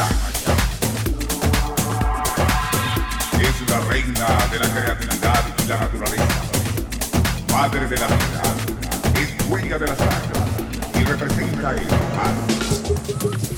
Es la reina de la creatividad y la naturaleza. Madre de la vida, es dueña de las artes y representa el mar.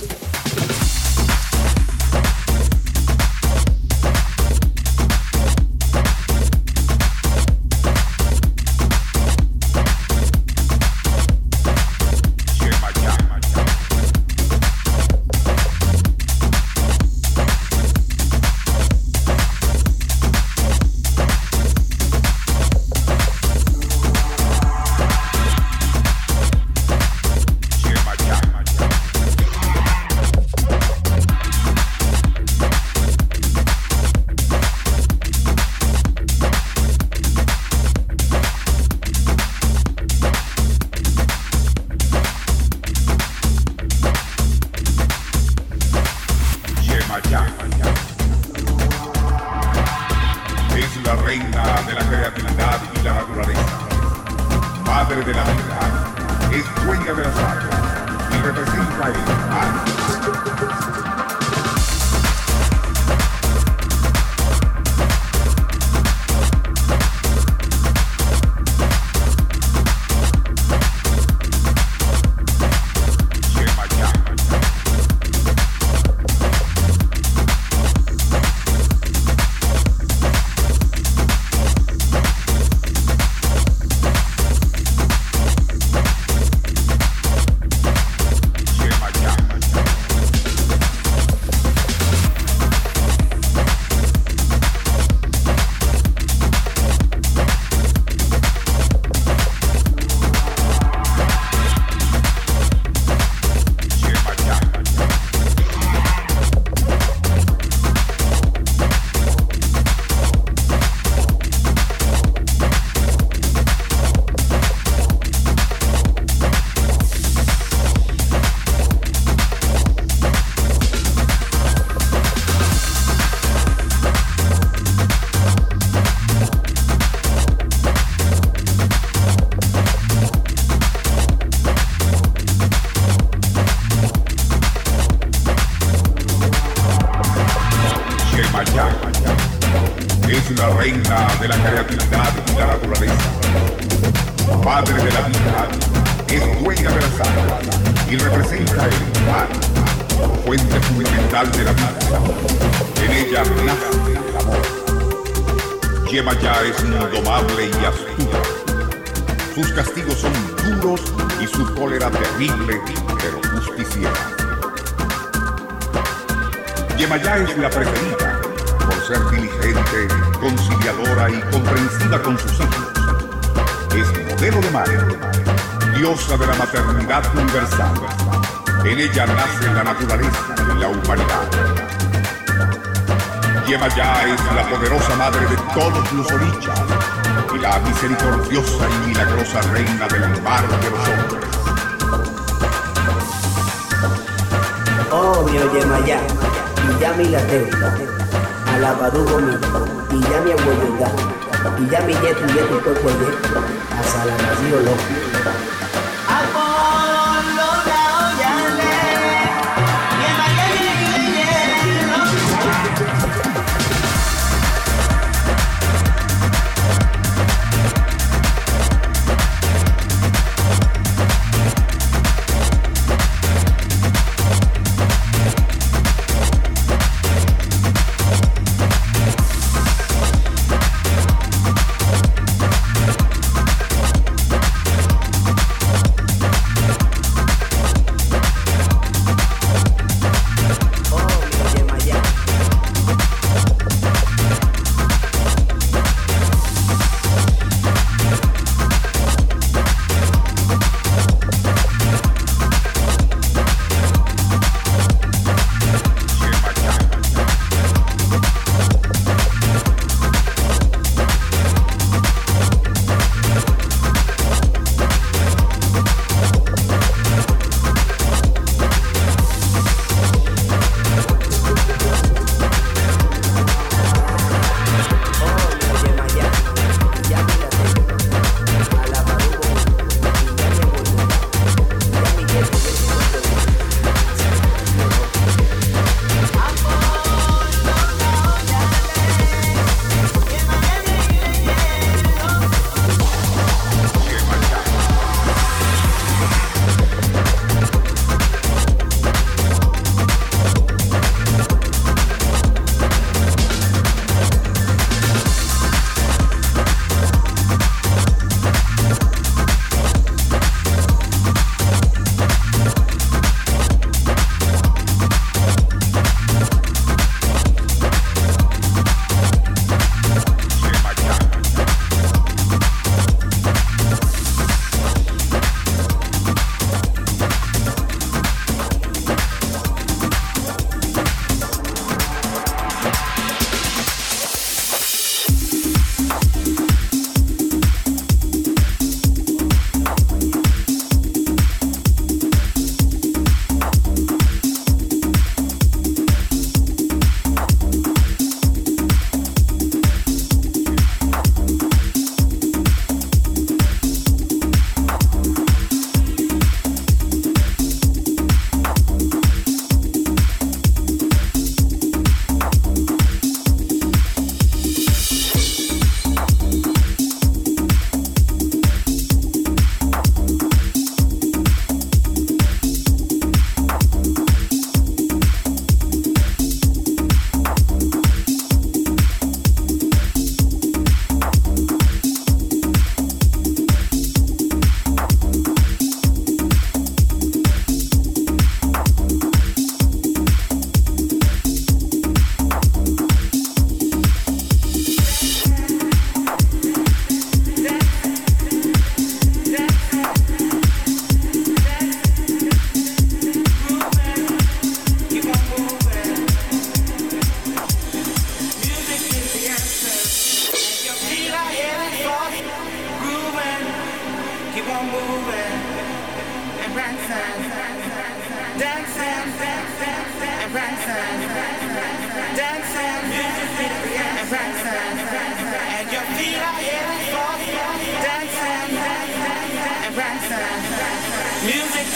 un poco pues, hasta la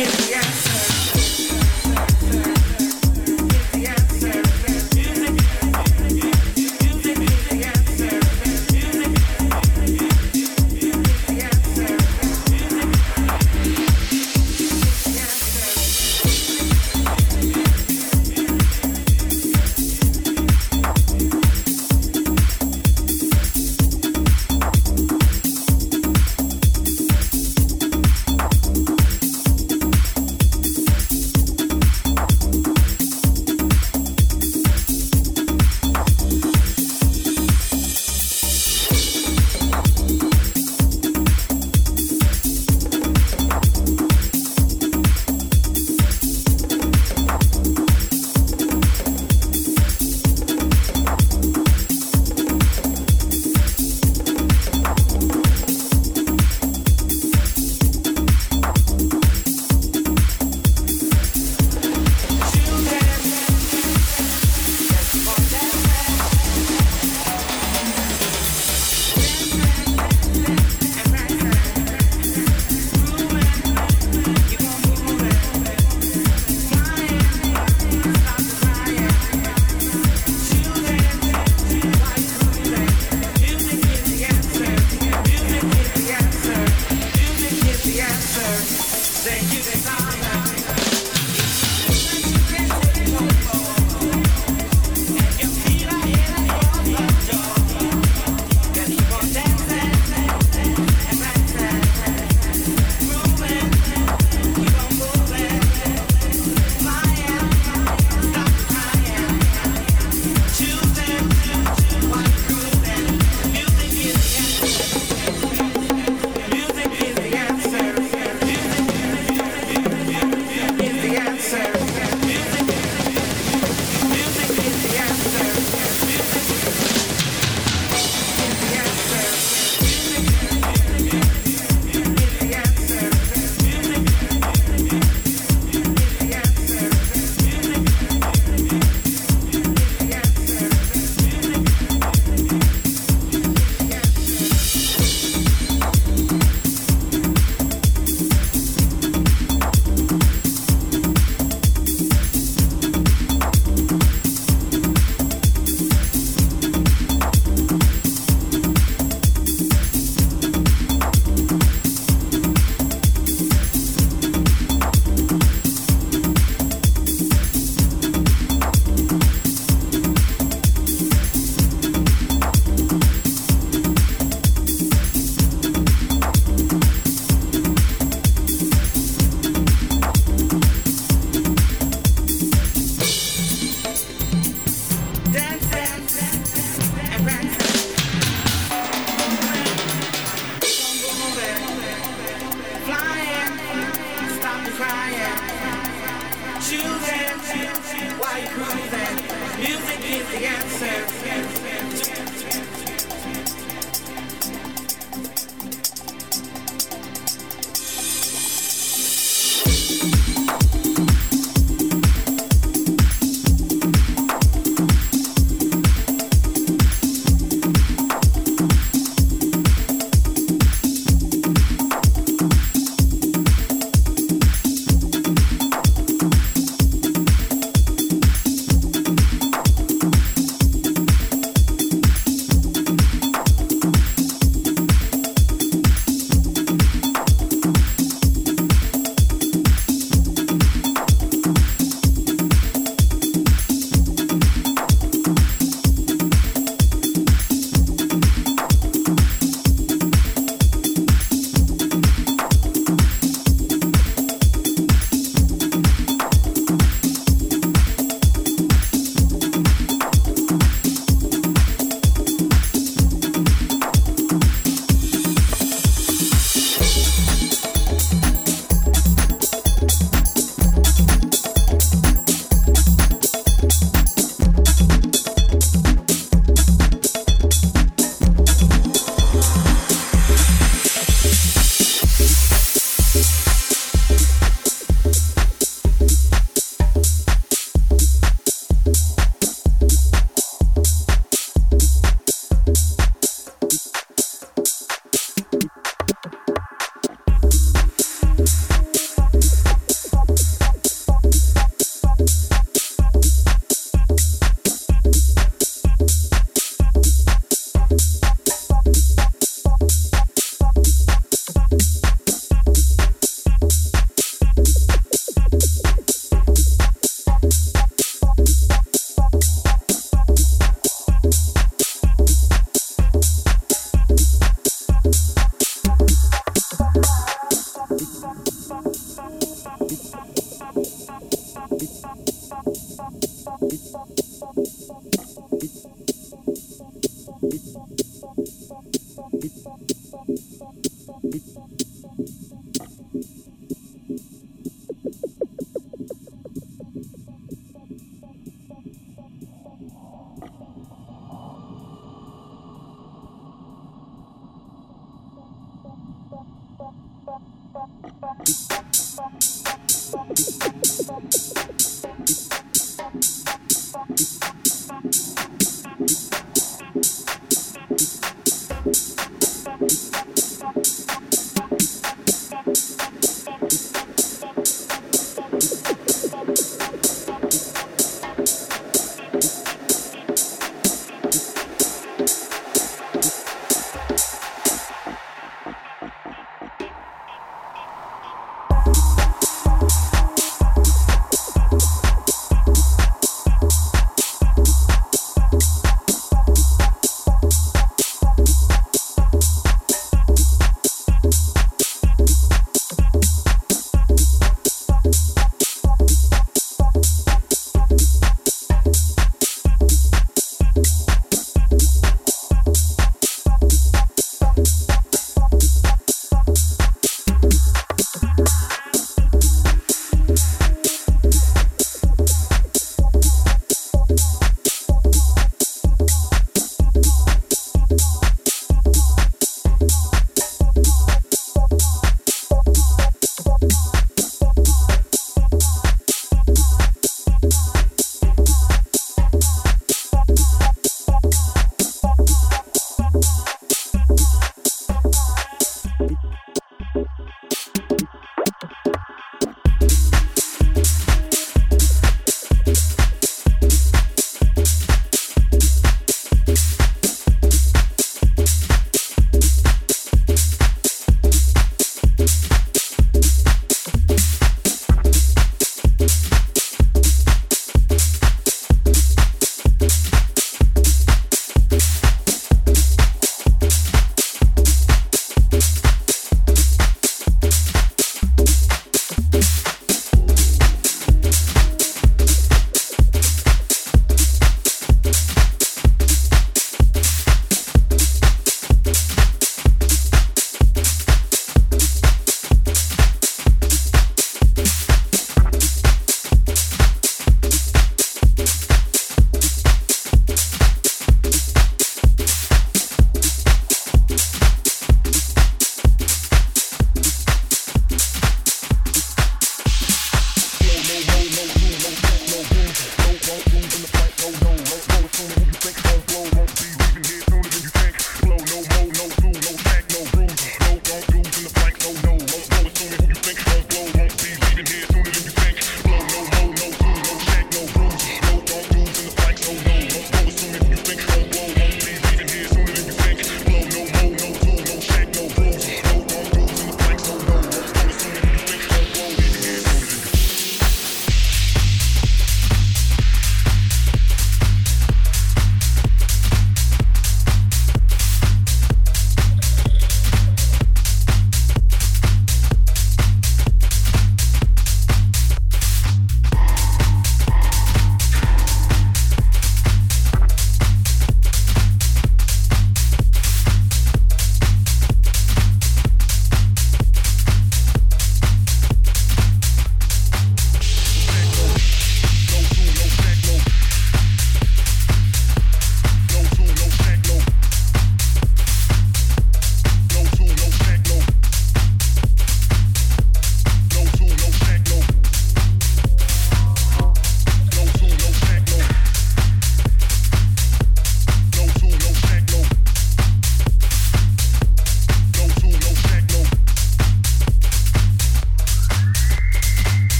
Yes.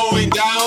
going down.